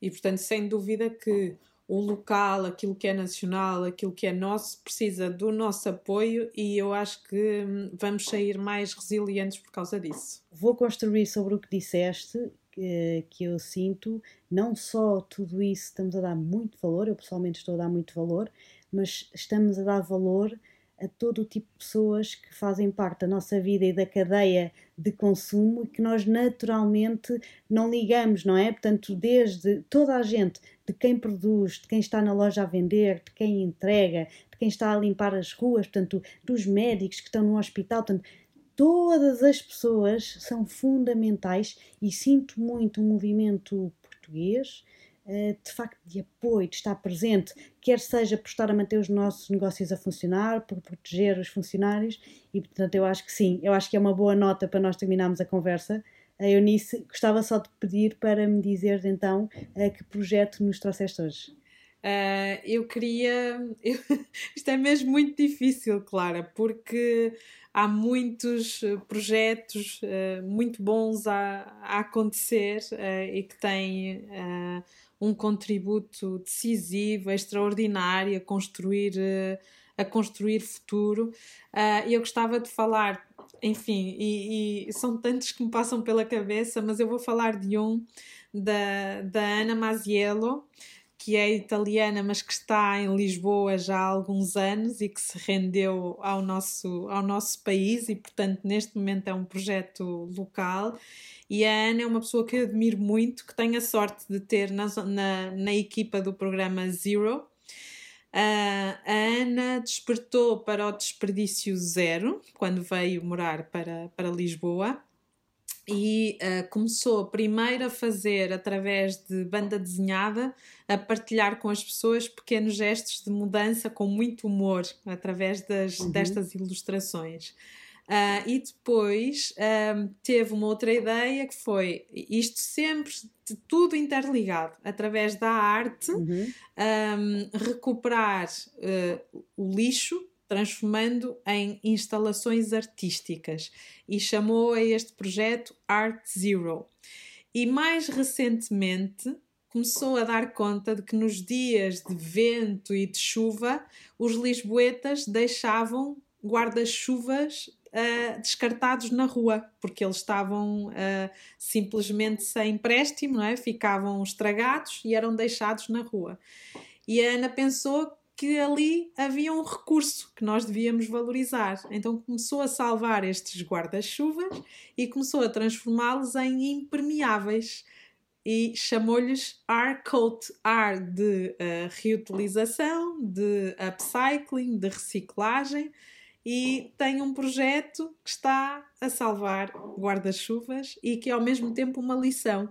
E portanto, sem dúvida que o local, aquilo que é nacional, aquilo que é nosso, precisa do nosso apoio e eu acho que hum, vamos sair mais resilientes por causa disso. Vou construir sobre o que disseste, que, que eu sinto, não só tudo isso estamos a dar muito valor, eu pessoalmente estou a dar muito valor, mas estamos a dar valor a todo o tipo de pessoas que fazem parte da nossa vida e da cadeia de consumo e que nós naturalmente não ligamos, não é? Portanto, desde toda a gente, de quem produz, de quem está na loja a vender, de quem entrega, de quem está a limpar as ruas, portanto, dos médicos que estão no hospital, portanto, todas as pessoas são fundamentais e sinto muito o movimento português de facto de apoio, de estar presente, quer seja por estar a manter os nossos negócios a funcionar, por proteger os funcionários, e portanto eu acho que sim, eu acho que é uma boa nota para nós terminarmos a conversa. A Eunice, gostava só de pedir para me dizer então a que projeto nos trouxeste hoje. Uh, eu queria. Eu, isto é mesmo muito difícil, Clara, porque há muitos projetos uh, muito bons a, a acontecer uh, e que têm um contributo decisivo, extraordinário a construir, eh, a construir futuro. E eu gostava de falar, enfim, e, e, são tantos que me passam pela cabeça, mas eu vou falar de um, da, da Ana Masiello, que é italiana, mas que está em Lisboa já há alguns anos e que se rendeu ao nosso, ao nosso país e, portanto, neste momento é um projeto local e a Ana é uma pessoa que eu admiro muito, que tenho a sorte de ter na, na, na equipa do programa Zero. Uh, a Ana despertou para o desperdício zero quando veio morar para, para Lisboa e uh, começou primeiro a fazer através de banda desenhada, a partilhar com as pessoas pequenos gestos de mudança com muito humor através das, uhum. destas ilustrações. Uh, e depois um, teve uma outra ideia que foi isto sempre tudo interligado através da arte uhum. um, recuperar uh, o lixo transformando em instalações artísticas e chamou a este projeto Art Zero. E mais recentemente começou a dar conta de que nos dias de vento e de chuva os lisboetas deixavam guarda-chuvas uh, descartados na rua, porque eles estavam uh, simplesmente sem empréstimo, é? ficavam estragados e eram deixados na rua. E a Ana pensou que ali havia um recurso que nós devíamos valorizar. Então começou a salvar estes guarda-chuvas e começou a transformá-los em impermeáveis e chamou-lhes R-Coat, R de uh, reutilização, de upcycling, de reciclagem e tem um projeto que está a salvar guarda-chuvas e que é ao mesmo tempo uma lição.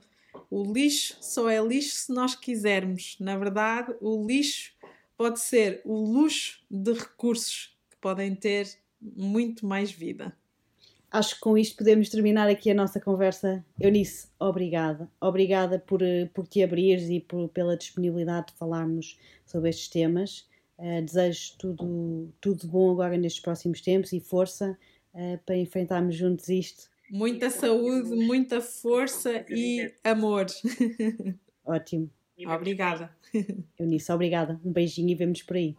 O lixo só é lixo se nós quisermos. Na verdade, o lixo pode ser o luxo de recursos que podem ter muito mais vida. Acho que com isto podemos terminar aqui a nossa conversa. Eunice, obrigada. Obrigada por, eh, por te abrires e por, pela disponibilidade de falarmos sobre estes temas. Uh, desejo tudo, tudo bom agora nestes próximos tempos e força uh, para enfrentarmos juntos isto. Muita saúde, muita força e amor. Ótimo. Obrigada. Eunice, obrigada. Um beijinho e vemos por aí.